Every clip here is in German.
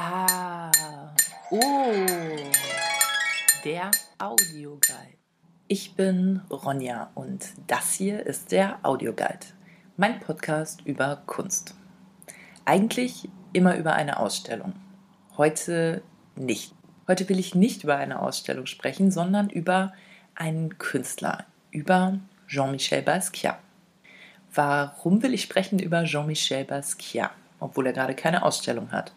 Ah, oh, der Audioguide. Ich bin Ronja und das hier ist der Audioguide, mein Podcast über Kunst. Eigentlich immer über eine Ausstellung. Heute nicht. Heute will ich nicht über eine Ausstellung sprechen, sondern über einen Künstler, über Jean-Michel Basquiat. Warum will ich sprechen über Jean-Michel Basquiat? Obwohl er gerade keine Ausstellung hat.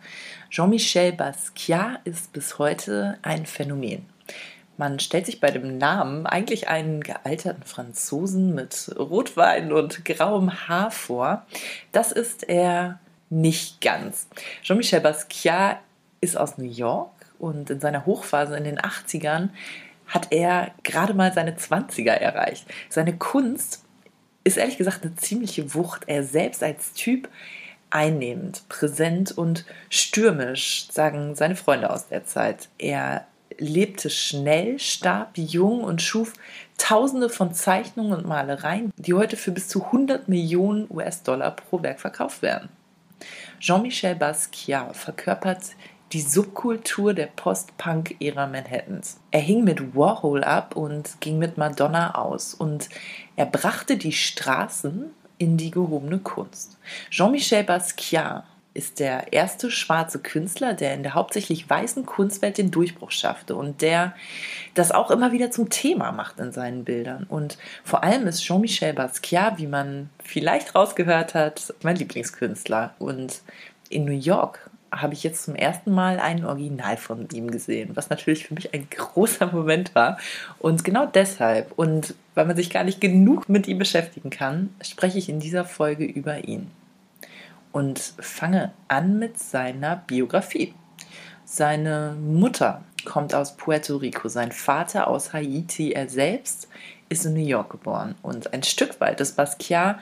Jean-Michel Basquiat ist bis heute ein Phänomen. Man stellt sich bei dem Namen eigentlich einen gealterten Franzosen mit Rotwein und grauem Haar vor. Das ist er nicht ganz. Jean-Michel Basquiat ist aus New York und in seiner Hochphase in den 80ern hat er gerade mal seine 20er erreicht. Seine Kunst ist ehrlich gesagt eine ziemliche Wucht. Er selbst als Typ einnehmend, präsent und stürmisch, sagen seine Freunde aus der Zeit. Er lebte schnell, starb jung und schuf Tausende von Zeichnungen und Malereien, die heute für bis zu 100 Millionen US-Dollar pro Werk verkauft werden. Jean-Michel Basquiat verkörpert die Subkultur der Post-Punk-Ära Manhattans. Er hing mit Warhol ab und ging mit Madonna aus und er brachte die Straßen in die gehobene Kunst. Jean-Michel Basquiat ist der erste schwarze Künstler, der in der hauptsächlich weißen Kunstwelt den Durchbruch schaffte und der das auch immer wieder zum Thema macht in seinen Bildern. Und vor allem ist Jean-Michel Basquiat, wie man vielleicht rausgehört hat, mein Lieblingskünstler. Und in New York habe ich jetzt zum ersten Mal ein Original von ihm gesehen, was natürlich für mich ein großer Moment war. Und genau deshalb und weil man sich gar nicht genug mit ihm beschäftigen kann, spreche ich in dieser Folge über ihn. Und fange an mit seiner Biografie. Seine Mutter kommt aus Puerto Rico, sein Vater aus Haiti, er selbst ist in New York geboren und ein Stück weit ist Basquiat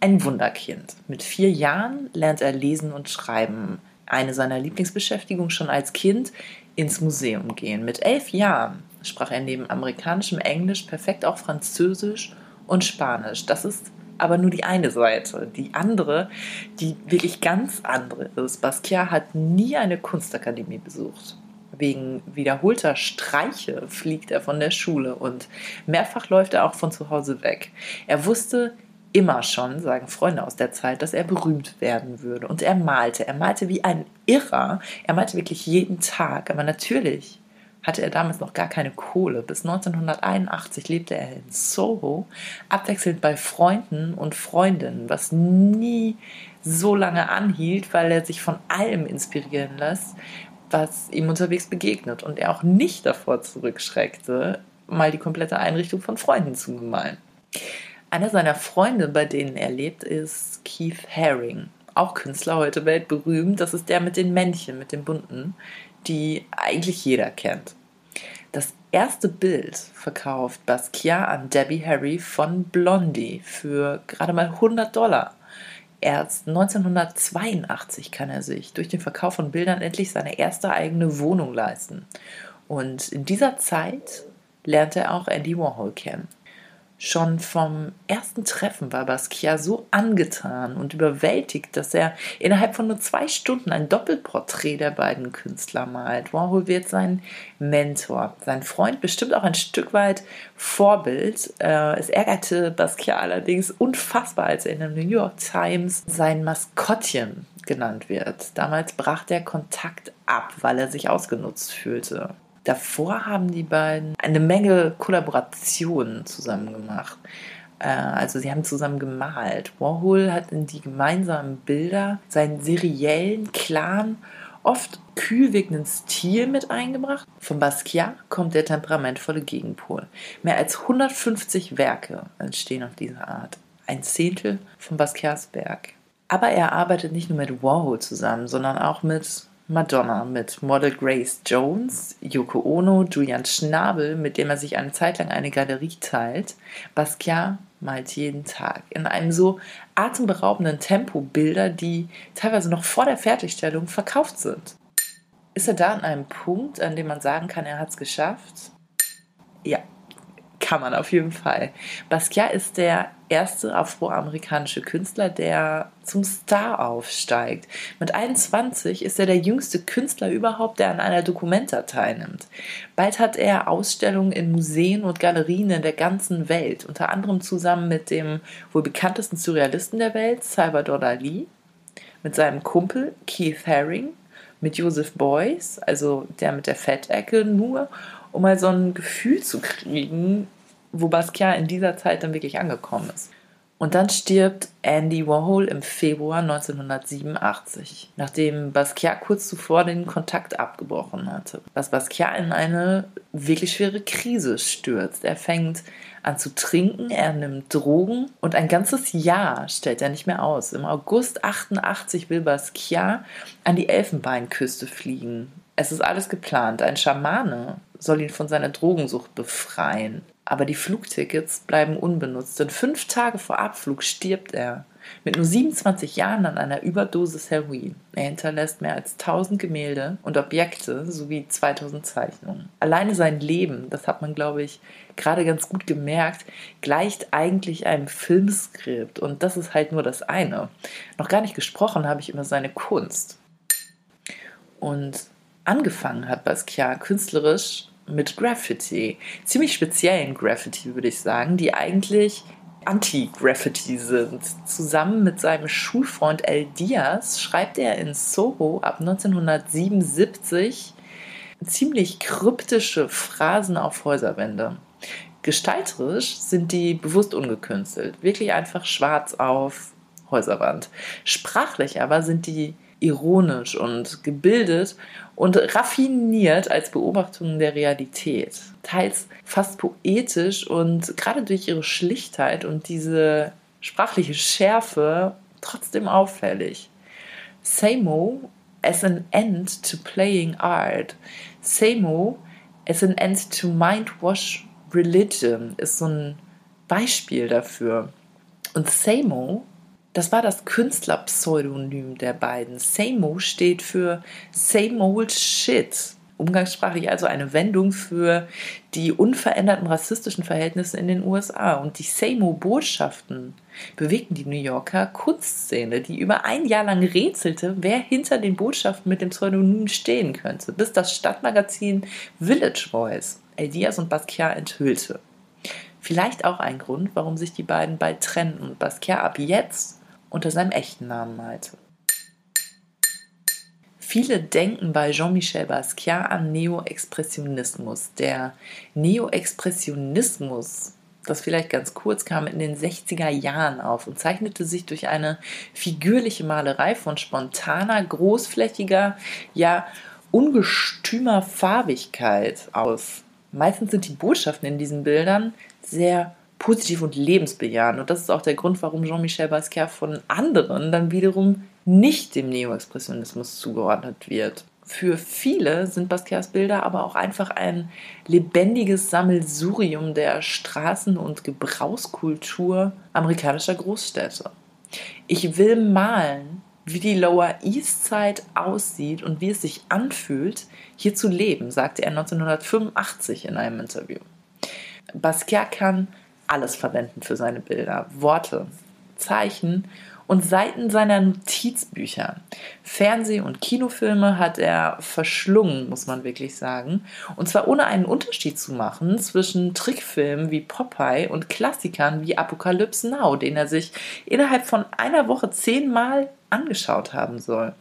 ein Wunderkind. Mit vier Jahren lernt er lesen und schreiben eine seiner Lieblingsbeschäftigungen schon als Kind ins Museum gehen. Mit elf Jahren sprach er neben amerikanischem Englisch perfekt auch Französisch und Spanisch. Das ist aber nur die eine Seite. Die andere, die wirklich ganz andere ist. Basquiat hat nie eine Kunstakademie besucht. Wegen wiederholter Streiche fliegt er von der Schule und mehrfach läuft er auch von zu Hause weg. Er wusste, immer schon, sagen Freunde aus der Zeit, dass er berühmt werden würde. Und er malte. Er malte wie ein Irrer. Er malte wirklich jeden Tag. Aber natürlich hatte er damals noch gar keine Kohle. Bis 1981 lebte er in Soho, abwechselnd bei Freunden und Freundinnen, was nie so lange anhielt, weil er sich von allem inspirieren lässt, was ihm unterwegs begegnet und er auch nicht davor zurückschreckte, mal die komplette Einrichtung von Freunden zu bemalen. Einer seiner Freunde, bei denen er lebt, ist Keith Haring. Auch Künstler heute weltberühmt. Das ist der mit den Männchen, mit den bunten, die eigentlich jeder kennt. Das erste Bild verkauft Basquiat an Debbie Harry von Blondie für gerade mal 100 Dollar. Erst 1982 kann er sich durch den Verkauf von Bildern endlich seine erste eigene Wohnung leisten. Und in dieser Zeit lernt er auch Andy Warhol kennen. Schon vom ersten Treffen war Basquiat so angetan und überwältigt, dass er innerhalb von nur zwei Stunden ein Doppelporträt der beiden Künstler malt. Warhol wird sein Mentor, sein Freund, bestimmt auch ein Stück weit Vorbild. Äh, es ärgerte Basquiat allerdings unfassbar, als er in der New York Times sein Maskottchen genannt wird. Damals brach der Kontakt ab, weil er sich ausgenutzt fühlte. Davor haben die beiden eine Menge Kollaborationen zusammen gemacht. Äh, also sie haben zusammen gemalt. Warhol hat in die gemeinsamen Bilder seinen seriellen, klaren, oft kühl wirkenden Stil mit eingebracht. Von Basquiat kommt der temperamentvolle Gegenpol. Mehr als 150 Werke entstehen auf diese Art. Ein Zehntel von Basquiats Werk. Aber er arbeitet nicht nur mit Warhol zusammen, sondern auch mit Madonna mit Model Grace Jones, Yoko Ono, Julian Schnabel, mit dem er sich eine Zeit lang eine Galerie teilt. Basquiat malt jeden Tag in einem so atemberaubenden Tempo Bilder, die teilweise noch vor der Fertigstellung verkauft sind. Ist er da an einem Punkt, an dem man sagen kann, er hat es geschafft? Ja, kann man auf jeden Fall. Basquiat ist der erste afroamerikanische Künstler, der zum Star aufsteigt. Mit 21 ist er der jüngste Künstler überhaupt, der an einer Documenta teilnimmt. Bald hat er Ausstellungen in Museen und Galerien in der ganzen Welt, unter anderem zusammen mit dem wohl bekanntesten Surrealisten der Welt, Salvador Dali, mit seinem Kumpel Keith Haring, mit Joseph Beuys, also der mit der Fettecke nur um mal so ein Gefühl zu kriegen, wo Basquiat in dieser Zeit dann wirklich angekommen ist. Und dann stirbt Andy Warhol im Februar 1987, nachdem Basquiat kurz zuvor den Kontakt abgebrochen hatte. Was Basquiat in eine wirklich schwere Krise stürzt. Er fängt an zu trinken, er nimmt Drogen und ein ganzes Jahr stellt er nicht mehr aus. Im August 88 will Basquiat an die Elfenbeinküste fliegen. Es ist alles geplant. Ein Schamane soll ihn von seiner Drogensucht befreien. Aber die Flugtickets bleiben unbenutzt, denn fünf Tage vor Abflug stirbt er. Mit nur 27 Jahren an einer Überdosis Heroin. Er hinterlässt mehr als 1000 Gemälde und Objekte sowie 2000 Zeichnungen. Alleine sein Leben, das hat man, glaube ich, gerade ganz gut gemerkt, gleicht eigentlich einem Filmskript. Und das ist halt nur das eine. Noch gar nicht gesprochen habe ich über seine Kunst. Und angefangen hat Basquiat künstlerisch mit Graffiti. Ziemlich speziellen Graffiti, würde ich sagen, die eigentlich Anti-Graffiti sind. Zusammen mit seinem Schulfreund El Diaz schreibt er in Soho ab 1977 ziemlich kryptische Phrasen auf Häuserwände. Gestalterisch sind die bewusst ungekünstelt, wirklich einfach schwarz auf Häuserwand. Sprachlich aber sind die ironisch und gebildet und raffiniert als Beobachtungen der Realität. Teils fast poetisch und gerade durch ihre Schlichtheit und diese sprachliche Schärfe trotzdem auffällig. Samo as an end to playing art. Samo as an end to mind-wash religion ist so ein Beispiel dafür. Und Samo das war das Künstlerpseudonym der beiden. Samo steht für Same Old Shit. Umgangssprachlich also eine Wendung für die unveränderten rassistischen Verhältnisse in den USA. Und die Samo-Botschaften bewegten die New Yorker Kunstszene, die über ein Jahr lang rätselte, wer hinter den Botschaften mit dem Pseudonym stehen könnte, bis das Stadtmagazin Village Voice El Diaz und Basquiat enthüllte. Vielleicht auch ein Grund, warum sich die beiden bald trennten und Basquiat ab jetzt unter seinem echten Namen malte. Viele denken bei Jean-Michel Basquiat an Neo-Expressionismus. Der Neo-Expressionismus, das vielleicht ganz kurz kam, in den 60er Jahren auf und zeichnete sich durch eine figürliche Malerei von spontaner, großflächiger, ja ungestümer Farbigkeit aus. Meistens sind die Botschaften in diesen Bildern sehr positiv und lebensbejahend. Und das ist auch der Grund, warum Jean-Michel Basquiat von anderen dann wiederum nicht dem Neo-Expressionismus zugeordnet wird. Für viele sind Basquiats Bilder aber auch einfach ein lebendiges Sammelsurium der Straßen- und Gebrauchskultur amerikanischer Großstädte. Ich will malen, wie die Lower East Side aussieht und wie es sich anfühlt, hier zu leben, sagte er 1985 in einem Interview. Basquiat kann alles verwenden für seine Bilder. Worte, Zeichen und Seiten seiner Notizbücher. Fernseh- und Kinofilme hat er verschlungen, muss man wirklich sagen. Und zwar ohne einen Unterschied zu machen zwischen Trickfilmen wie Popeye und Klassikern wie Apocalypse Now, den er sich innerhalb von einer Woche zehnmal angeschaut haben soll.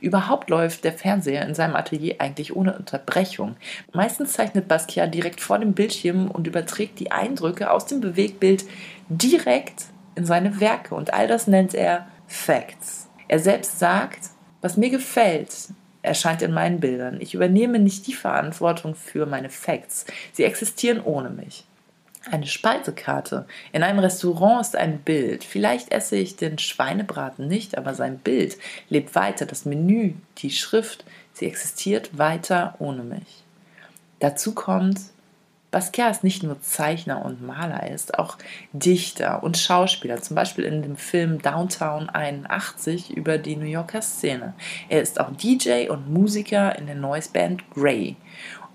Überhaupt läuft der Fernseher in seinem Atelier eigentlich ohne Unterbrechung. Meistens zeichnet Basquiat direkt vor dem Bildschirm und überträgt die Eindrücke aus dem Bewegtbild direkt in seine Werke und all das nennt er Facts. Er selbst sagt, was mir gefällt, erscheint in meinen Bildern. Ich übernehme nicht die Verantwortung für meine Facts. Sie existieren ohne mich. Eine Speisekarte in einem Restaurant ist ein Bild. Vielleicht esse ich den Schweinebraten nicht, aber sein Bild lebt weiter. Das Menü, die Schrift, sie existiert weiter ohne mich. Dazu kommt, Basquiat ist nicht nur Zeichner und Maler, er ist auch Dichter und Schauspieler, zum Beispiel in dem Film Downtown 81 über die New Yorker Szene. Er ist auch DJ und Musiker in der Noise Band Grey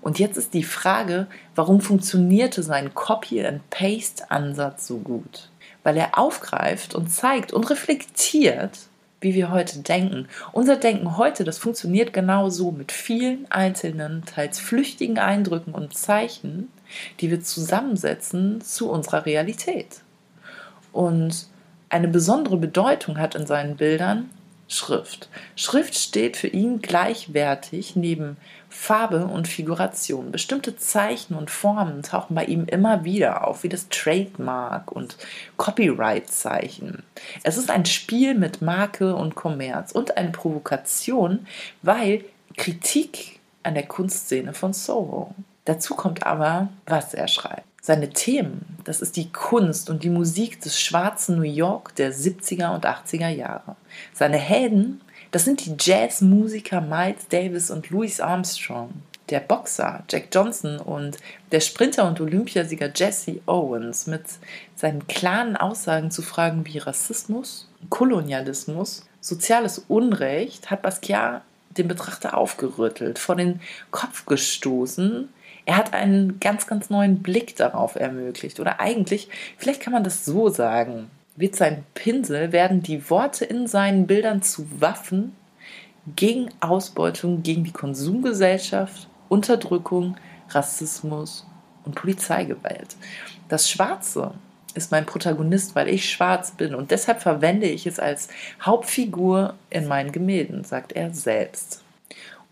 Und jetzt ist die Frage, warum funktionierte sein Copy-and-Paste-Ansatz so gut? Weil er aufgreift und zeigt und reflektiert, wie wir heute denken. Unser Denken heute, das funktioniert genau so mit vielen einzelnen, teils flüchtigen Eindrücken und Zeichen, die wir zusammensetzen zu unserer Realität. Und eine besondere Bedeutung hat in seinen Bildern Schrift. Schrift steht für ihn gleichwertig neben Farbe und Figuration. Bestimmte Zeichen und Formen tauchen bei ihm immer wieder auf, wie das Trademark und Copyright-Zeichen. Es ist ein Spiel mit Marke und Kommerz und eine Provokation, weil Kritik an der Kunstszene von Soho. Dazu kommt aber, was er schreibt. Seine Themen, das ist die Kunst und die Musik des schwarzen New York der 70er und 80er Jahre. Seine Helden, das sind die Jazzmusiker Miles Davis und Louis Armstrong, der Boxer Jack Johnson und der Sprinter und Olympiasieger Jesse Owens mit seinen klaren Aussagen zu Fragen wie Rassismus, Kolonialismus, soziales Unrecht hat Basquiat den Betrachter aufgerüttelt, vor den Kopf gestoßen er hat einen ganz, ganz neuen Blick darauf ermöglicht. Oder eigentlich, vielleicht kann man das so sagen, wird sein Pinsel, werden die Worte in seinen Bildern zu Waffen gegen Ausbeutung, gegen die Konsumgesellschaft, Unterdrückung, Rassismus und Polizeigewalt. Das Schwarze ist mein Protagonist, weil ich schwarz bin und deshalb verwende ich es als Hauptfigur in meinen Gemälden, sagt er selbst.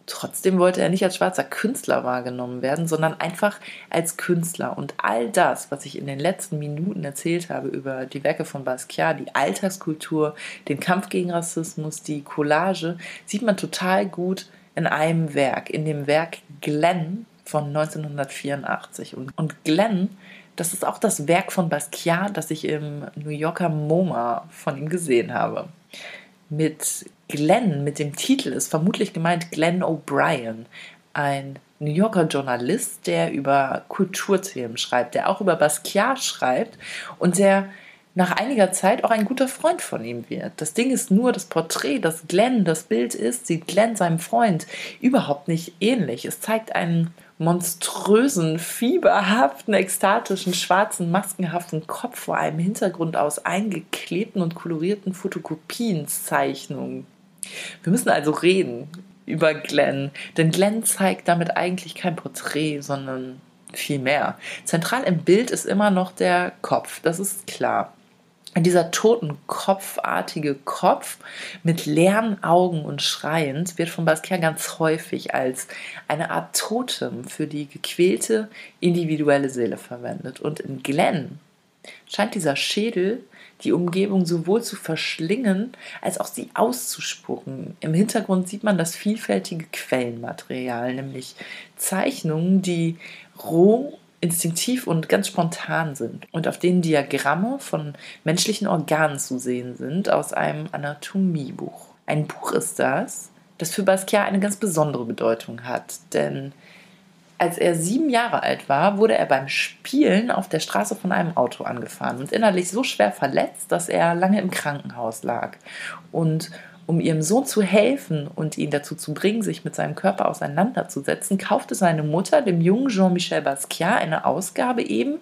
Trotzdem wollte er nicht als schwarzer Künstler wahrgenommen werden, sondern einfach als Künstler. Und all das, was ich in den letzten Minuten erzählt habe über die Werke von Basquiat, die Alltagskultur, den Kampf gegen Rassismus, die Collage, sieht man total gut in einem Werk, in dem Werk Glenn von 1984. Und, und Glenn, das ist auch das Werk von Basquiat, das ich im New Yorker MoMA von ihm gesehen habe mit Glenn, mit dem Titel ist vermutlich gemeint Glenn O'Brien, ein New Yorker Journalist, der über Kulturthemen schreibt, der auch über Basquiat schreibt und der nach einiger Zeit auch ein guter Freund von ihm wird. Das Ding ist nur, das Porträt, das Glenn das Bild ist, sieht Glenn seinem Freund überhaupt nicht ähnlich. Es zeigt einen monströsen, fieberhaften, ekstatischen, schwarzen, maskenhaften Kopf vor einem Hintergrund aus eingeklebten und kolorierten Fotokopienzeichnungen. Wir müssen also reden über Glenn, denn Glenn zeigt damit eigentlich kein Porträt, sondern viel mehr. Zentral im Bild ist immer noch der Kopf, das ist klar dieser totenkopfartige Kopf mit leeren Augen und schreiend wird von Basquiat ganz häufig als eine Art Totem für die gequälte individuelle Seele verwendet. Und in Glenn scheint dieser Schädel die Umgebung sowohl zu verschlingen als auch sie auszuspucken. Im Hintergrund sieht man das vielfältige Quellenmaterial, nämlich Zeichnungen, die roh instinktiv und ganz spontan sind und auf denen Diagramme von menschlichen Organen zu sehen sind aus einem Anatomiebuch. Ein Buch ist das, das für Basquiat eine ganz besondere Bedeutung hat, denn als er sieben Jahre alt war, wurde er beim Spielen auf der Straße von einem Auto angefahren und innerlich so schwer verletzt, dass er lange im Krankenhaus lag. Und um ihrem Sohn zu helfen und ihn dazu zu bringen, sich mit seinem Körper auseinanderzusetzen, kaufte seine Mutter dem jungen Jean-Michel Basquiat eine Ausgabe eben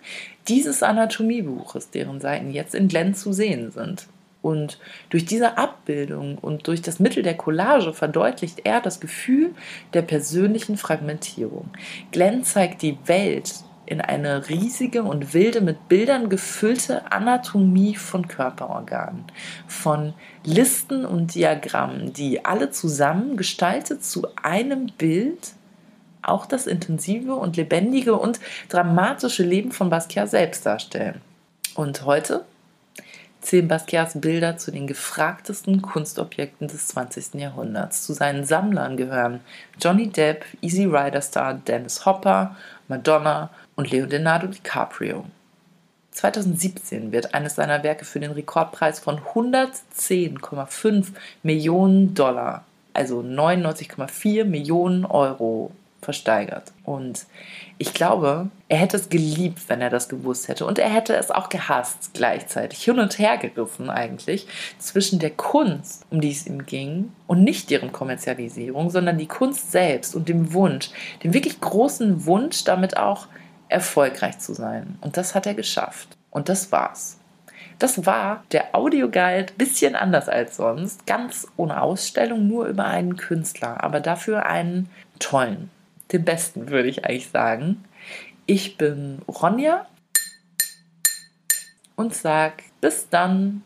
dieses Anatomiebuches, deren Seiten jetzt in Glenn zu sehen sind. Und durch diese Abbildung und durch das Mittel der Collage verdeutlicht er das Gefühl der persönlichen Fragmentierung. Glenn zeigt die Welt in eine riesige und wilde, mit Bildern gefüllte Anatomie von Körperorganen, von Listen und Diagrammen, die alle zusammen gestaltet zu einem Bild auch das intensive und lebendige und dramatische Leben von Basquiat selbst darstellen. Und heute zählen Basquiats Bilder zu den gefragtesten Kunstobjekten des 20. Jahrhunderts. Zu seinen Sammlern gehören Johnny Depp, Easy Rider Star Dennis Hopper, Madonna und Leonardo DiCaprio. 2017 wird eines seiner Werke für den Rekordpreis von 110,5 Millionen Dollar, also 99,4 Millionen Euro, versteigert. Und ich glaube, er hätte es geliebt, wenn er das gewusst hätte. Und er hätte es auch gehasst gleichzeitig. Hin und her geriffen eigentlich zwischen der Kunst, um die es ihm ging, und nicht deren Kommerzialisierung, sondern die Kunst selbst und dem Wunsch, dem wirklich großen Wunsch, damit auch erfolgreich zu sein. Und das hat er geschafft. Und das war's. Das war der Audioguide, bisschen anders als sonst, ganz ohne Ausstellung, nur über einen Künstler, aber dafür einen tollen, den besten würde ich eigentlich sagen. Ich bin Ronja und sag bis dann.